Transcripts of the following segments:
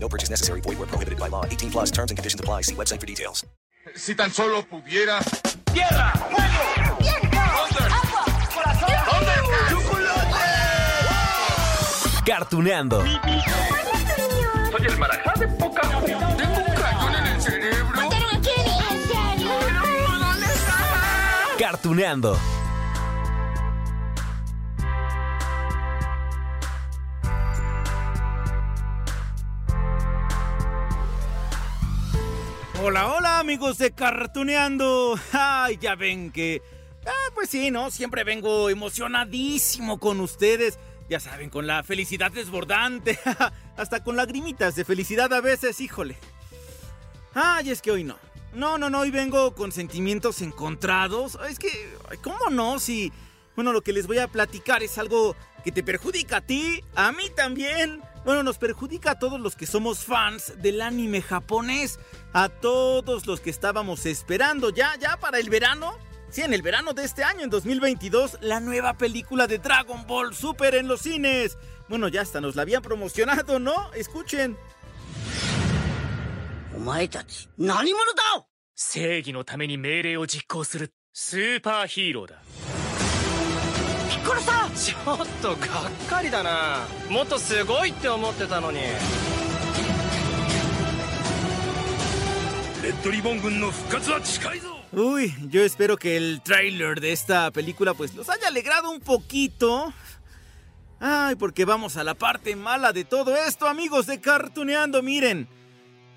No purchase necessary. Void where prohibited by law. 18 plus terms and conditions apply. See website for details. Si tan solo pudiera. ¡Tierra! ¡Fuego! ¡Viento! ¡Agua! ¡Corazón! Cartuneando. Soy el marajá de poca Tengo un cañón en el cerebro. ¿En serio? Cartuneando. Hola, hola amigos de Cartuneando. Ay, ya ven que... Ah, pues sí, ¿no? Siempre vengo emocionadísimo con ustedes. Ya saben, con la felicidad desbordante. Hasta con lagrimitas de felicidad a veces, híjole. Ay, es que hoy no. No, no, no, hoy vengo con sentimientos encontrados. Es que, ¿cómo no? Si, bueno, lo que les voy a platicar es algo que te perjudica a ti, a mí también. Bueno, nos perjudica a todos los que somos fans del anime japonés, a todos los que estábamos esperando ya, ya para el verano. Sí, en el verano de este año, en 2022, la nueva película de Dragon Ball Super en los cines. Bueno, ya hasta nos la habían promocionado, ¿no? Escuchen. 殺したちょっとがっかりだなもっとすごいって思ってたのにレッドリボン軍の復活は近いぞ Uy, yo espero que el tráiler de esta película pues los haya alegrado un poquito. Ay, porque vamos a la parte mala de todo esto, amigos de Cartuneando, miren.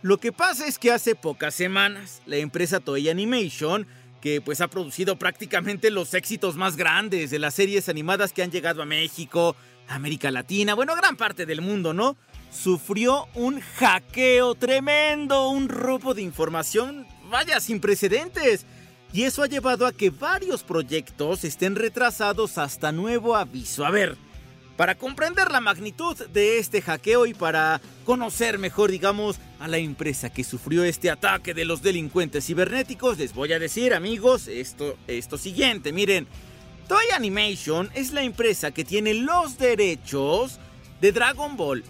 Lo que pasa es que hace pocas semanas la empresa Toei Animation que pues ha producido prácticamente los éxitos más grandes de las series animadas que han llegado a México, América Latina, bueno, gran parte del mundo, ¿no? Sufrió un hackeo tremendo, un robo de información, vaya, sin precedentes. Y eso ha llevado a que varios proyectos estén retrasados hasta nuevo aviso. A ver, para comprender la magnitud de este hackeo y para conocer mejor, digamos, a la empresa que sufrió este ataque de los delincuentes cibernéticos, les voy a decir, amigos, esto, esto siguiente. Miren, Toei Animation es la empresa que tiene los derechos de Dragon Ball,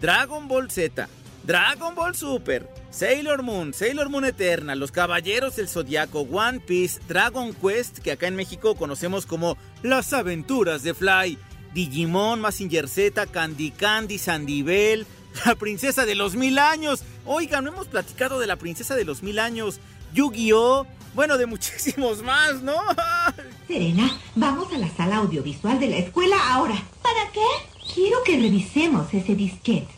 Dragon Ball Z, Dragon Ball Super, Sailor Moon, Sailor Moon Eterna, Los Caballeros del Zodiaco, One Piece, Dragon Quest, que acá en México conocemos como Las Aventuras de Fly, Digimon, Mazinger Z, Candy Candy, Sandivel, La Princesa de los Mil Años. Oigan, no hemos platicado de la Princesa de los Mil Años, Yu-Gi-Oh! Bueno, de muchísimos más, ¿no? Serena, vamos a la sala audiovisual de la escuela ahora. ¿Para qué? Quiero que revisemos ese disquete.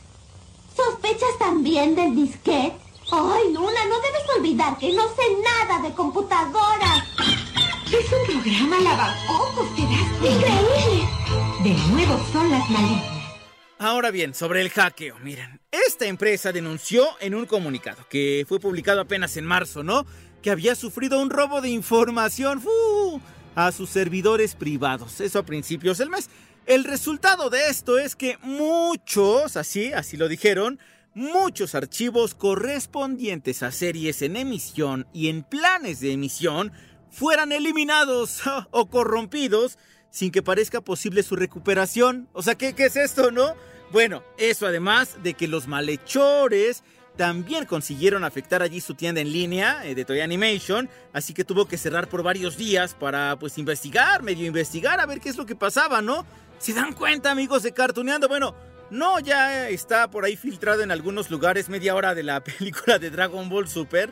¿Sospechas también del disquete? Ay, Luna, no debes olvidar que no sé nada de computadoras. Es un programa lavacocos, ¿te das? ¡Increíble! De nuevo son las malignas. Ahora bien, sobre el hackeo, miren, esta empresa denunció en un comunicado que fue publicado apenas en marzo, ¿no? Que había sufrido un robo de información a sus servidores privados, eso a principios del mes. El resultado de esto es que muchos, así, así lo dijeron, muchos archivos correspondientes a series en emisión y en planes de emisión fueran eliminados o corrompidos sin que parezca posible su recuperación. O sea, ¿qué, es esto, no? Bueno, eso además de que los malhechores también consiguieron afectar allí su tienda en línea eh, de Toy Animation, así que tuvo que cerrar por varios días para pues investigar, medio investigar, a ver qué es lo que pasaba, ¿no? ¿Se dan cuenta, amigos de Cartuneando? Bueno, no, ya está por ahí filtrado en algunos lugares media hora de la película de Dragon Ball Super.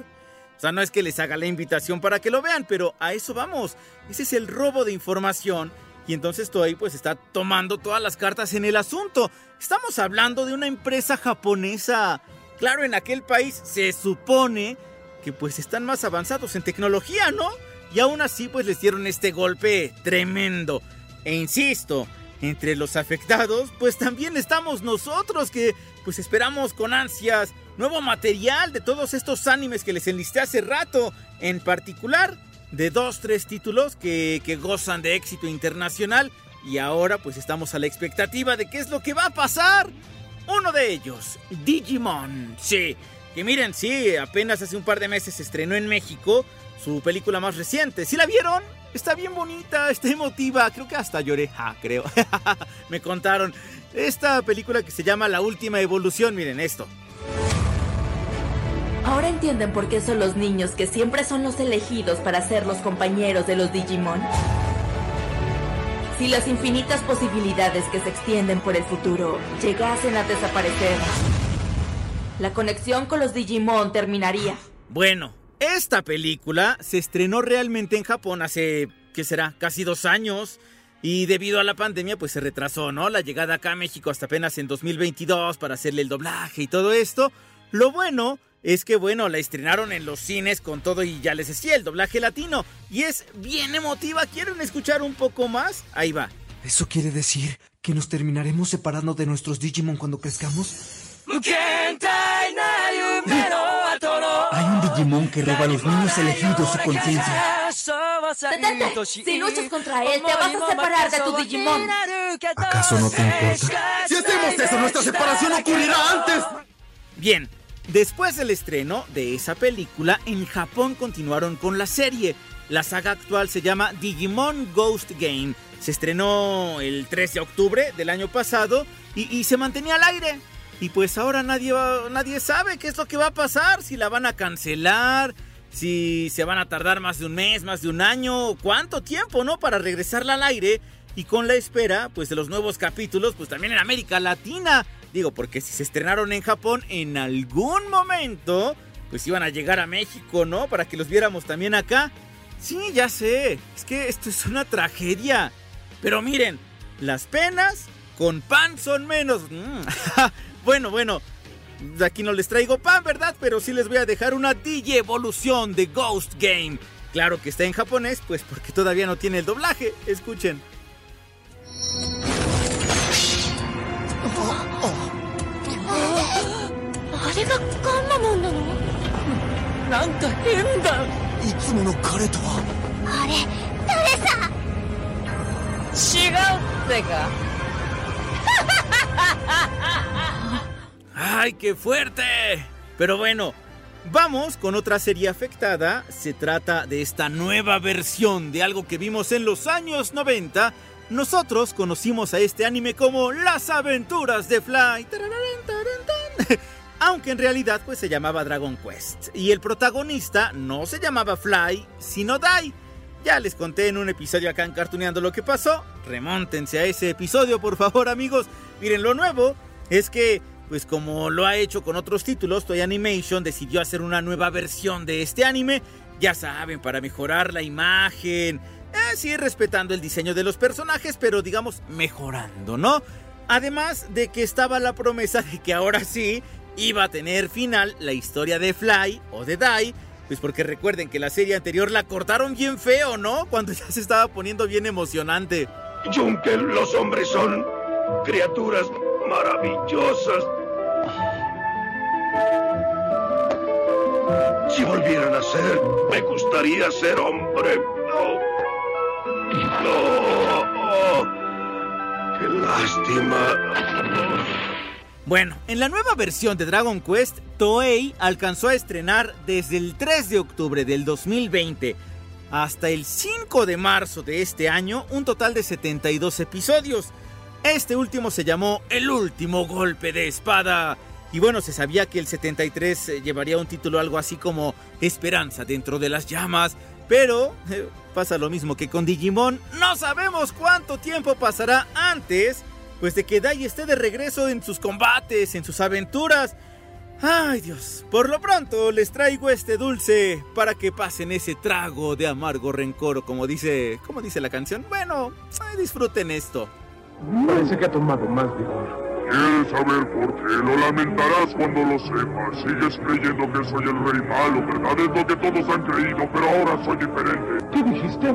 O sea, no es que les haga la invitación para que lo vean, pero a eso vamos. Ese es el robo de información. Y entonces Toei pues está tomando todas las cartas en el asunto. Estamos hablando de una empresa japonesa. Claro, en aquel país se supone que pues están más avanzados en tecnología, ¿no? Y aún así pues les dieron este golpe tremendo. E insisto, entre los afectados, pues también estamos nosotros que pues esperamos con ansias nuevo material de todos estos animes que les enlisté hace rato, en particular de dos, tres títulos que, que gozan de éxito internacional y ahora pues estamos a la expectativa de qué es lo que va a pasar. Uno de ellos, Digimon, sí, que miren, sí, apenas hace un par de meses se estrenó en México su película más reciente. ¿Sí la vieron? Está bien bonita, está emotiva. Creo que hasta lloré. Ah, creo. Me contaron. Esta película que se llama La Última Evolución. Miren esto. Ahora entienden por qué son los niños que siempre son los elegidos para ser los compañeros de los Digimon. Si las infinitas posibilidades que se extienden por el futuro llegasen a desaparecer, la conexión con los Digimon terminaría. Bueno, esta película se estrenó realmente en Japón hace, ¿qué será? Casi dos años. Y debido a la pandemia, pues se retrasó, ¿no? La llegada acá a México hasta apenas en 2022 para hacerle el doblaje y todo esto. Lo bueno es que, bueno, la estrenaron en los cines con todo y ya les decía, el doblaje latino. Y es bien emotiva. ¿Quieren escuchar un poco más? Ahí va. ¿Eso quiere decir que nos terminaremos separando de nuestros Digimon cuando crezcamos? Hay un Digimon que roba a los niños elegidos su conciencia. Detente. Si luchas contra él, te vas a separar de tu Digimon. ¿Acaso no te importa? Si hacemos eso, nuestra separación ocurrirá antes. Bien, después del estreno de esa película, en Japón continuaron con la serie. La saga actual se llama Digimon Ghost Game. Se estrenó el 3 de octubre del año pasado y, se mantenía al aire. Y pues ahora nadie, nadie sabe qué es lo que va a pasar, si la van a cancelar, si se van a tardar más de un mes, más de un año, cuánto tiempo, ¿no? Para regresarla al aire y con la espera, pues de los nuevos capítulos, pues también en América Latina. Digo, porque si se estrenaron en Japón, en algún momento, pues iban a llegar a México, ¿no? Para que los viéramos también acá. Sí, ya sé, es que esto es una tragedia. Pero miren, las penas con pan son menos. Mm. bueno, bueno, aquí no les traigo pan, ¿verdad? Pero sí les voy a dejar una DJ evolución de Ghost Game. Claro que está en japonés, pues porque todavía no tiene el doblaje. Escuchen. あれがガンマモンなのなんか変だいつもの彼とはあれ誰さ違うってか ¡Ay, qué fuerte! Pero bueno, vamos con otra serie afectada. Se trata de esta nueva versión de algo que vimos en los años 90. Nosotros conocimos a este anime como Las aventuras de Fly. Aunque en realidad pues se llamaba Dragon Quest. Y el protagonista no se llamaba Fly, sino Dai. Ya les conté en un episodio acá en Cartuneando lo que pasó. Remóntense a ese episodio, por favor, amigos. Miren, lo nuevo es que, pues como lo ha hecho con otros títulos, Toy Animation decidió hacer una nueva versión de este anime. Ya saben, para mejorar la imagen. Eh, sí, respetando el diseño de los personajes, pero digamos mejorando, ¿no? Además de que estaba la promesa de que ahora sí iba a tener final la historia de Fly o de Dai pues porque recuerden que la serie anterior la cortaron bien feo, ¿no? Cuando ya se estaba poniendo bien emocionante. Junkel, los hombres son criaturas maravillosas. Si volvieran a ser, me gustaría ser hombre. No. No. Qué lástima. Bueno, en la nueva versión de Dragon Quest, Toei alcanzó a estrenar desde el 3 de octubre del 2020 hasta el 5 de marzo de este año un total de 72 episodios. Este último se llamó El último golpe de espada. Y bueno, se sabía que el 73 eh, llevaría un título algo así como Esperanza dentro de las llamas. Pero eh, pasa lo mismo que con Digimon. No sabemos cuánto tiempo pasará antes pues de que Dai esté de regreso en sus combates, en sus aventuras. Ay Dios, por lo pronto les traigo este dulce para que pasen ese trago de amargo rencor, como dice, ¿cómo dice la canción? Bueno, disfruten esto. Parece que ha tomado más licor. ¿Quieres saber por qué? Lo lamentarás cuando lo sepas. Sigues creyendo que soy el rey malo, ¿verdad? Es lo que todos han creído, pero ahora soy diferente. ¿Qué dijiste?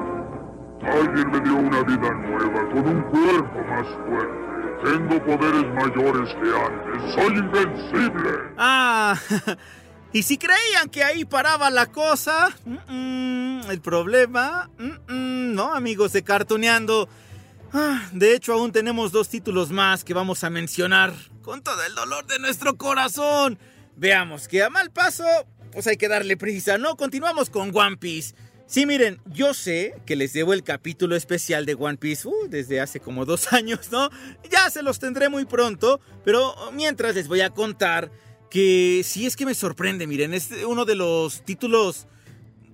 Alguien me dio una vida nueva con un cuerpo más fuerte. Tengo poderes mayores que antes. Soy invencible. Ah, y si creían que ahí paraba la cosa, el problema, no, amigos de Cartoneando. Ah, de hecho, aún tenemos dos títulos más que vamos a mencionar con todo el dolor de nuestro corazón. Veamos que a mal paso, pues hay que darle prisa, ¿no? Continuamos con One Piece. Sí, miren, yo sé que les debo el capítulo especial de One Piece uh, desde hace como dos años, ¿no? Ya se los tendré muy pronto, pero mientras les voy a contar que sí es que me sorprende, miren, es uno de los títulos,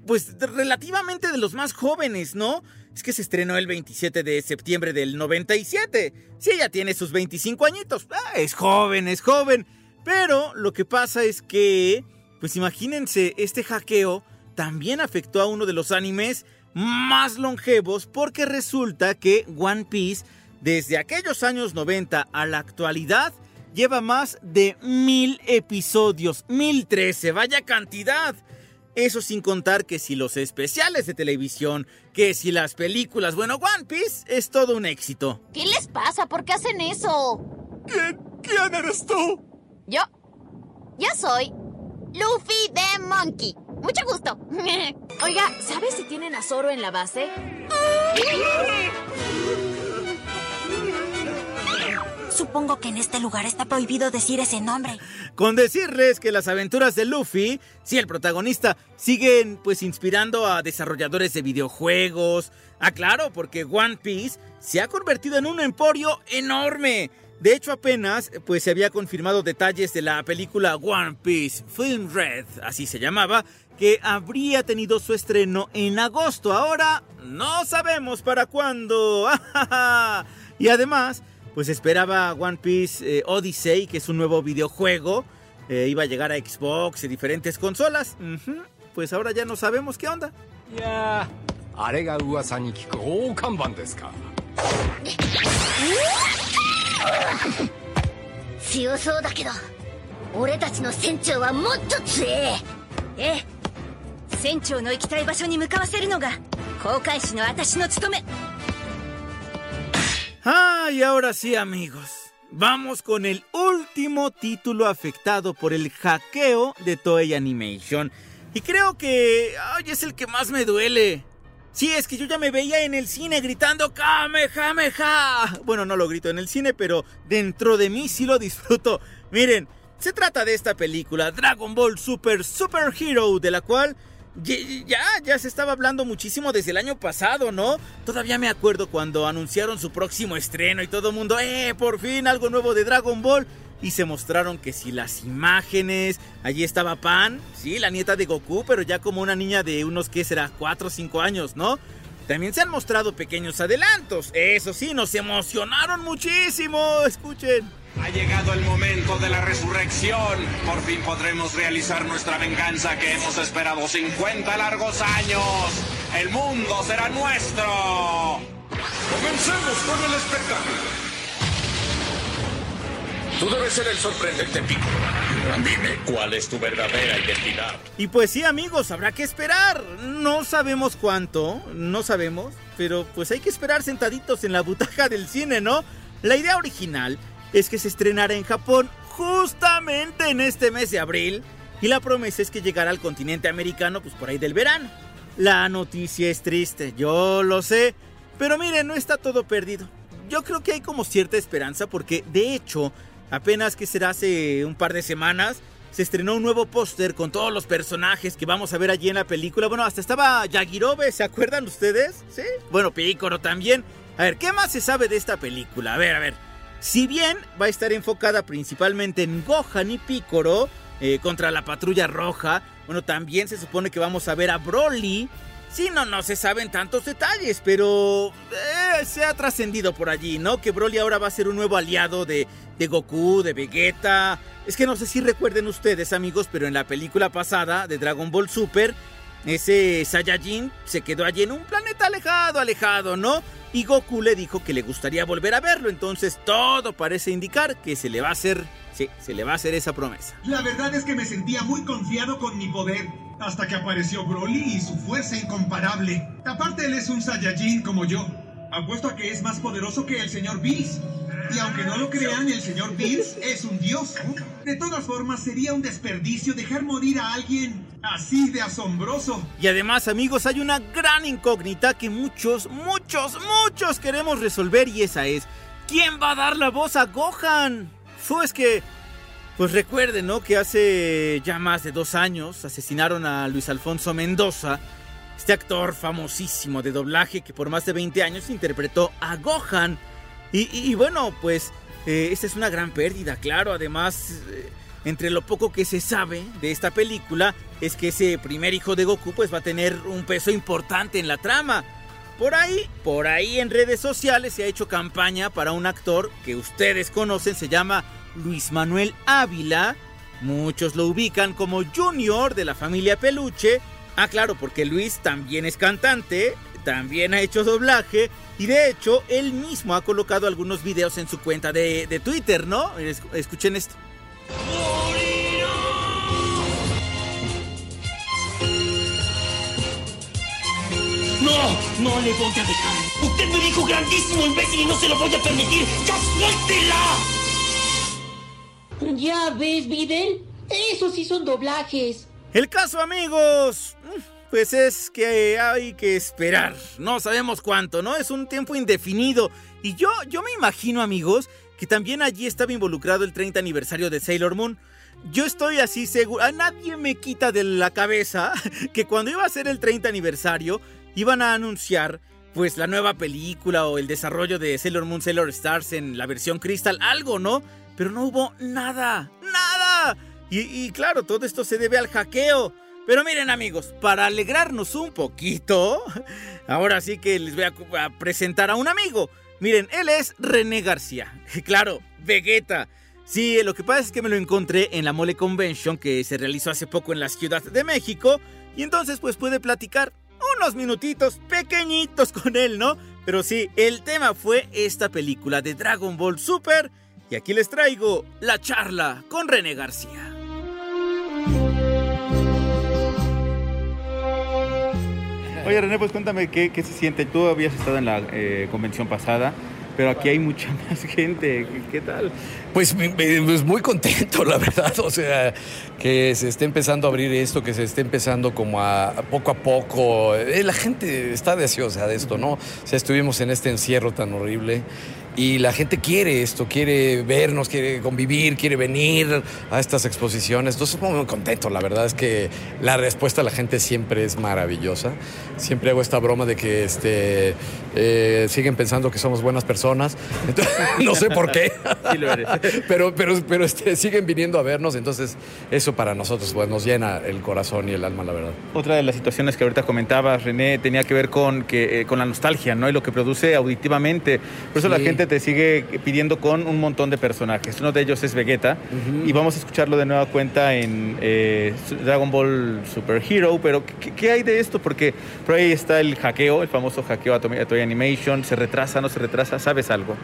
pues relativamente de los más jóvenes, ¿no? Es que se estrenó el 27 de septiembre del 97. Sí, ya tiene sus 25 añitos. Ah, es joven, es joven. Pero lo que pasa es que, pues imagínense, este hackeo también afectó a uno de los animes más longevos porque resulta que One Piece desde aquellos años 90 a la actualidad lleva más de mil episodios, mil trece, vaya cantidad. Eso sin contar que si los especiales de televisión, que si las películas, bueno, One Piece es todo un éxito. ¿Qué les pasa? ¿Por qué hacen eso? ¿Quién, quién eres tú? Yo. Yo soy Luffy the Monkey. Mucho gusto. Oiga, ¿sabes si tienen a Zoro en la base? Supongo que en este lugar está prohibido decir ese nombre. Con decirles que las aventuras de Luffy, sí, el protagonista, siguen pues inspirando a desarrolladores de videojuegos. Ah, claro, porque One Piece se ha convertido en un emporio enorme. De hecho, apenas pues se había confirmado detalles de la película One Piece Film Red, así se llamaba, que habría tenido su estreno en agosto. Ahora no sabemos para cuándo. y además, pues esperaba One Piece eh, Odyssey, que es un nuevo videojuego. Eh, iba a llegar a Xbox y diferentes consolas. Pues ahora ya no sabemos qué onda. い 船長はもっと強えええ船長の行きたい場所に向かわせるのが航海士の私の務め Ah, y ahora sí, amigos. Vamos con el último título afectado por el hackeo de Toei Animation. Y creo que ay, es el que más me duele. Sí, es que yo ya me veía en el cine gritando Kamehameha. Bueno, no lo grito en el cine, pero dentro de mí sí lo disfruto. Miren, se trata de esta película, Dragon Ball Super Super Hero, de la cual ye- ya, ya se estaba hablando muchísimo desde el año pasado, ¿no? Todavía me acuerdo cuando anunciaron su próximo estreno y todo el mundo, ¡eh! Por fin algo nuevo de Dragon Ball. Y se mostraron que si las imágenes, allí estaba Pan, sí, la nieta de Goku, pero ya como una niña de unos, ¿qué será? 4 o 5 años, ¿no? También se han mostrado pequeños adelantos. Eso sí, nos emocionaron muchísimo. Escuchen. Ha llegado el momento de la resurrección. Por fin podremos realizar nuestra venganza que hemos esperado 50 largos años. El mundo será nuestro. Comencemos con el espectáculo. Tú debes ser el sorprendente Piccolo. Dime, ¿cuál es tu verdadera identidad? Y pues sí, amigos, habrá que esperar. No sabemos cuánto, no sabemos, pero pues hay que esperar sentaditos en la butaca del cine, ¿no? La idea original es que se estrenara en Japón justamente en este mes de abril y la promesa es que llegara al continente americano pues por ahí del verano. La noticia es triste, yo lo sé, pero miren, no está todo perdido. Yo creo que hay como cierta esperanza porque de hecho, apenas que será hace un par de semanas, se estrenó un nuevo póster con todos los personajes que vamos a ver allí en la película. Bueno, hasta estaba Yagirobe, ¿se acuerdan ustedes? Sí. Bueno, Piccolo también. A ver, ¿qué más se sabe de esta película? A ver, a ver. Si bien va a estar enfocada principalmente en Gohan y Piccolo eh, contra la patrulla roja, bueno, también se supone que vamos a ver a Broly. Sí, no, no se saben tantos detalles, pero eh, se ha trascendido por allí, ¿no? Que Broly ahora va a ser un nuevo aliado de, de Goku, de Vegeta. Es que no sé si recuerden ustedes, amigos, pero en la película pasada de Dragon Ball Super, ese Saiyajin se quedó allí en un planeta alejado, alejado, ¿no? Y Goku le dijo que le gustaría volver a verlo, entonces todo parece indicar que se le va a hacer, sí, se le va a hacer esa promesa. La verdad es que me sentía muy confiado con mi poder. Hasta que apareció Broly y su fuerza incomparable. Aparte, él es un Saiyajin como yo. Apuesto a que es más poderoso que el señor Bills. Y aunque no lo crean, el señor Bills es un dios. De todas formas, sería un desperdicio dejar morir a alguien así de asombroso. Y además, amigos, hay una gran incógnita que muchos, muchos, muchos queremos resolver y esa es, ¿quién va a dar la voz a Gohan? Pues que, pues recuerden, ¿no? Que hace ya más de dos años asesinaron a Luis Alfonso Mendoza, este actor famosísimo de doblaje que por más de 20 años interpretó a Gohan. Y, bueno, pues eh, esta es una gran pérdida, claro. Además, eh, entre lo poco que se sabe de esta película, es que ese primer hijo de Goku pues va a tener un peso importante en la trama. Por ahí, por ahí en redes sociales se ha hecho campaña para un actor que ustedes conocen, se llama Luis Manuel Ávila. Muchos lo ubican como Junior de la familia Peluche. Ah, claro, porque Luis también es cantante, también ha hecho doblaje y de hecho él mismo ha colocado algunos videos en su cuenta de, de Twitter, ¿no? Es- Escuchen esto. ¡No! ¡No le voy a dejar! ¡Usted me dijo grandísimo imbécil y no se lo voy a permitir! ¡Ya suéltela! Ya ves, Videl. Esos sí son doblajes. El caso, amigos, pues es que hay que esperar. No sabemos cuánto, ¿no? Es un tiempo indefinido. Y yo, yo me imagino, amigos, que también allí estaba involucrado el 30 aniversario de Sailor Moon. Yo estoy así seguro, a nadie me quita de la cabeza que cuando iba a ser el 30 aniversario iban a anunciar pues la nueva película o el desarrollo de Sailor Moon Sailor Stars en la versión Crystal, algo, ¿no? Pero no hubo nada, nada. Y, claro, todo esto se debe al hackeo. Pero miren amigos, para alegrarnos un poquito, ahora sí que les voy a, presentar a un amigo. Miren, él es René García. Claro, Vegeta. Sí, lo que pasa es que me lo encontré en la Mole Convention que se realizó hace poco en la Ciudad de México. Y entonces pues puede platicar unos minutitos pequeñitos con él, ¿no? Pero sí, el tema fue esta película de Dragon Ball Super. Y aquí les traigo la charla con René García. Oye René, pues cuéntame qué, qué se siente. Tú habías estado en la eh, convención pasada, pero aquí hay mucha más gente. ¿Qué, tal? Pues, pues muy contento, la verdad. O sea, que se esté empezando a abrir esto, que se esté empezando como a, a poco a poco. Eh, la gente está deseosa de esto, ¿no? O sea, estuvimos en este encierro tan horrible y la gente quiere esto, quiere vernos, quiere convivir, quiere venir a estas exposiciones. Entonces, estoy muy contento. La verdad es que la respuesta de la gente siempre es maravillosa. Siempre hago esta broma de que este, eh, siguen pensando que somos buenas personas. Entonces, no sé por qué. Sí lo eres. pero pero, pero este, siguen viniendo a vernos, entonces eso para nosotros pues, nos llena el corazón y el alma, la verdad. Otra de las situaciones que ahorita comentabas, René, tenía que ver con, que, eh, con la nostalgia, ¿no? Y lo que produce auditivamente. Por eso la gente te sigue pidiendo con un montón de personajes. Uno de ellos es Vegeta. Y vamos a escucharlo de nueva cuenta en eh, Dragon Ball Super Hero. Pero, ¿qué, qué hay de esto? Porque por ahí está el hackeo, el famoso hackeo a Toei Animation. ¿Se retrasa, no se retrasa? ¿Sabes algo?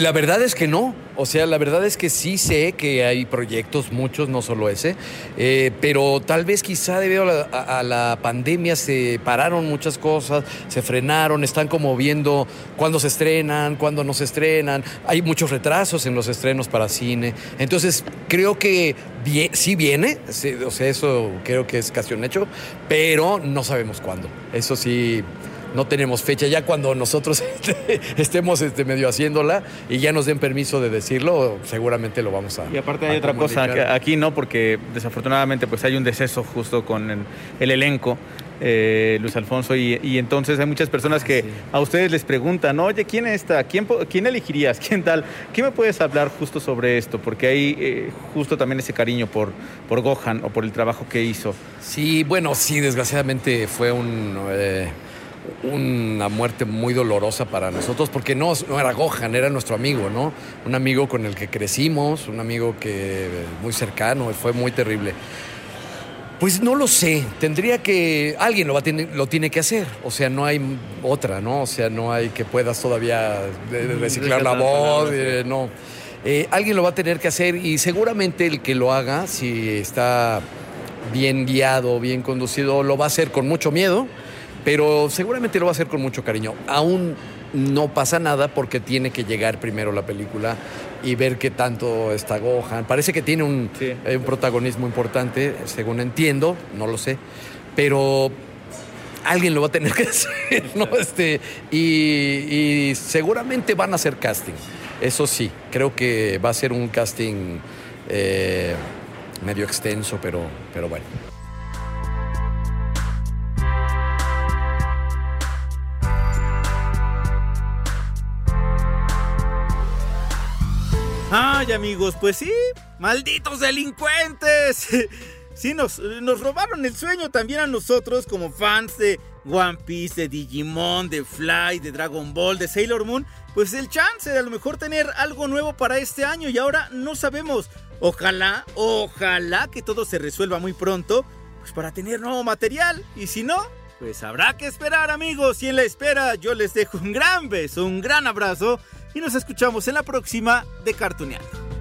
La verdad es que no, o sea, la verdad es que sí sé que hay proyectos, muchos, no solo ese, eh, pero tal vez quizá debido a la, a- a la pandemia se pararon muchas cosas, se frenaron, están como viendo cuándo se estrenan, cuándo no se estrenan, hay muchos retrasos en los estrenos para cine, entonces creo que vie- sí viene, sí, o sea, eso creo que es casi un hecho, pero no sabemos cuándo, eso sí no tenemos fecha. Ya cuando nosotros este, estemos este, medio haciéndola y ya nos den permiso de decirlo, seguramente lo vamos a. Y aparte hay otra cosa, comunicar. aquí no, porque desafortunadamente pues hay un deceso justo con el, el elenco, eh, Luis Alfonso, y, y entonces hay muchas personas que a ustedes les preguntan, oye, ¿quién está? ¿Quién, ¿Quién elegirías? ¿Quién tal? ¿Qué me puedes hablar justo sobre esto? Porque hay eh, justo también ese cariño por, por Gohan o por el trabajo que hizo. Sí, bueno, sí, desgraciadamente fue un, eh, una muerte muy dolorosa para nosotros, porque no, no era Gohan, era nuestro amigo, ¿no? Un amigo con el que crecimos, un amigo que muy cercano, fue muy terrible. Pues no lo sé, tendría que, alguien lo, va a tener- lo tiene que hacer, o sea, no hay otra, ¿no? O sea, no hay que puedas todavía eh, reciclar la voz, eh, no. Eh, alguien lo va a tener que hacer y seguramente el que lo haga, si está bien guiado, bien conducido, lo va a hacer con mucho miedo, pero seguramente lo va a hacer con mucho cariño. Aún no pasa nada porque tiene que llegar primero la película y ver qué tanto está Gohan. Parece que tiene un, eh, un protagonismo importante, según entiendo, no lo sé, pero alguien lo va a tener que hacer, ¿no? Este, y, y seguramente van a hacer casting. Eso sí, creo que va a ser un casting eh, medio extenso, pero, pero bueno. Amigos, pues sí, malditos delincuentes. Sí, nos, nos robaron el sueño también a nosotros como fans de One Piece, de Digimon, de Fly, de Dragon Ball, de Sailor Moon. Pues el chance de a lo mejor tener algo nuevo para este año y ahora no sabemos. Ojalá, ojalá que todo se resuelva muy pronto, pues para tener nuevo material. Y si no, pues habrá que esperar amigos. Y en la espera yo les dejo un gran beso, un gran abrazo y nos escuchamos en la próxima de Cartuneando.